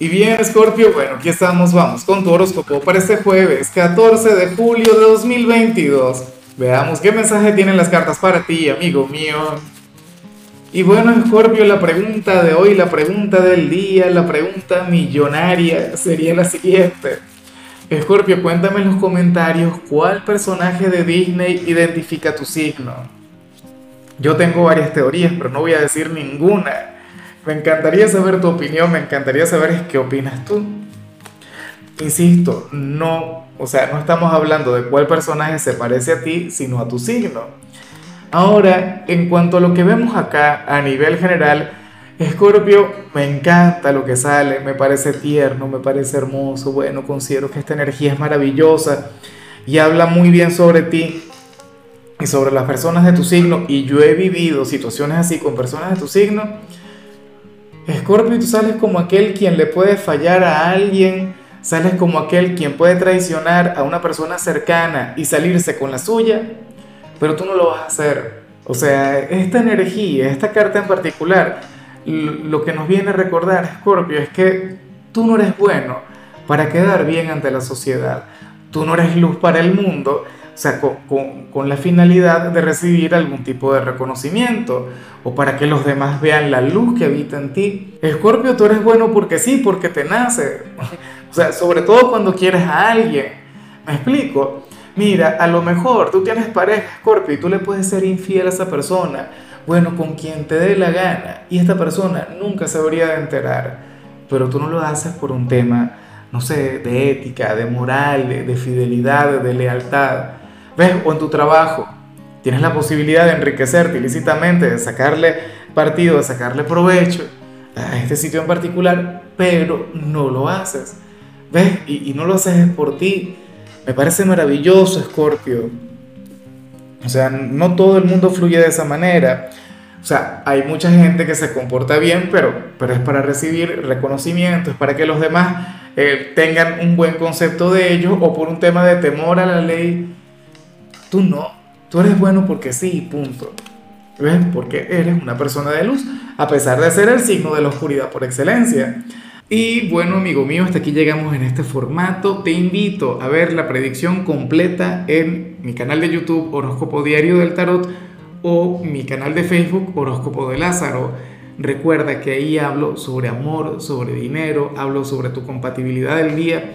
Y bien, Scorpio, bueno, aquí estamos, vamos con tu horóscopo para este jueves, 14 de julio de 2022. Veamos qué mensaje tienen las cartas para ti, amigo mío. Y bueno, Scorpio, la pregunta de hoy, la pregunta del día, la pregunta millonaria sería la siguiente. Scorpio, cuéntame en los comentarios cuál personaje de Disney identifica tu signo. Yo tengo varias teorías, pero no voy a decir ninguna me encantaría saber tu opinión, me encantaría saber qué opinas tú. Insisto, no, o sea, no estamos hablando de cuál personaje se parece a ti, sino a tu signo. Ahora, en cuanto a lo que vemos acá a nivel general, Escorpio, me encanta lo que sale, me parece tierno, me parece hermoso, bueno, considero que esta energía es maravillosa y habla muy bien sobre ti y sobre las personas de tu signo y yo he vivido situaciones así con personas de tu signo Escorpio, tú sales como aquel quien le puede fallar a alguien, sales como aquel quien puede traicionar a una persona cercana y salirse con la suya, pero tú no lo vas a hacer. O sea, esta energía, esta carta en particular, lo que nos viene a recordar, Escorpio, es que tú no eres bueno para quedar bien ante la sociedad. Tú no eres luz para el mundo o sea, con, la finalidad de recibir algún tipo de reconocimiento o para que los demás vean la luz que habita en ti. Escorpio, tú eres bueno porque sí, porque te nace. O sea, sobre todo cuando quieres a alguien. ¿Me explico? Mira, a lo mejor tú tienes pareja, Escorpio, y tú le puedes ser infiel a esa persona. Bueno, con quien te dé la gana. Y esta persona nunca se habría de enterar. Pero tú no lo haces por un tema, no sé, de ética, de moral, de fidelidad, de lealtad ¿Ves? O en tu trabajo. Tienes la posibilidad de enriquecerte ilícitamente, de sacarle partido, de sacarle provecho a este sitio en particular, pero no lo haces. ¿Ves? Y, no lo haces por ti. Me parece maravilloso, Scorpio. O sea, no todo el mundo fluye de esa manera. O sea, hay mucha gente que se comporta bien, pero, pero es para recibir reconocimiento, es para que los demás eh, tengan un buen concepto de ellos o por un tema de temor a la ley Tú no. Tú eres bueno porque sí, punto. ¿Ves? Porque eres una persona de luz, a pesar de ser el signo de la oscuridad por excelencia. Y bueno, amigo mío, hasta aquí llegamos en este formato. Te invito a ver la predicción completa en mi canal de YouTube Horóscopo Diario del Tarot o mi canal de Facebook Horóscopo de Lázaro. Recuerda que ahí hablo sobre amor, sobre dinero, hablo sobre tu compatibilidad del día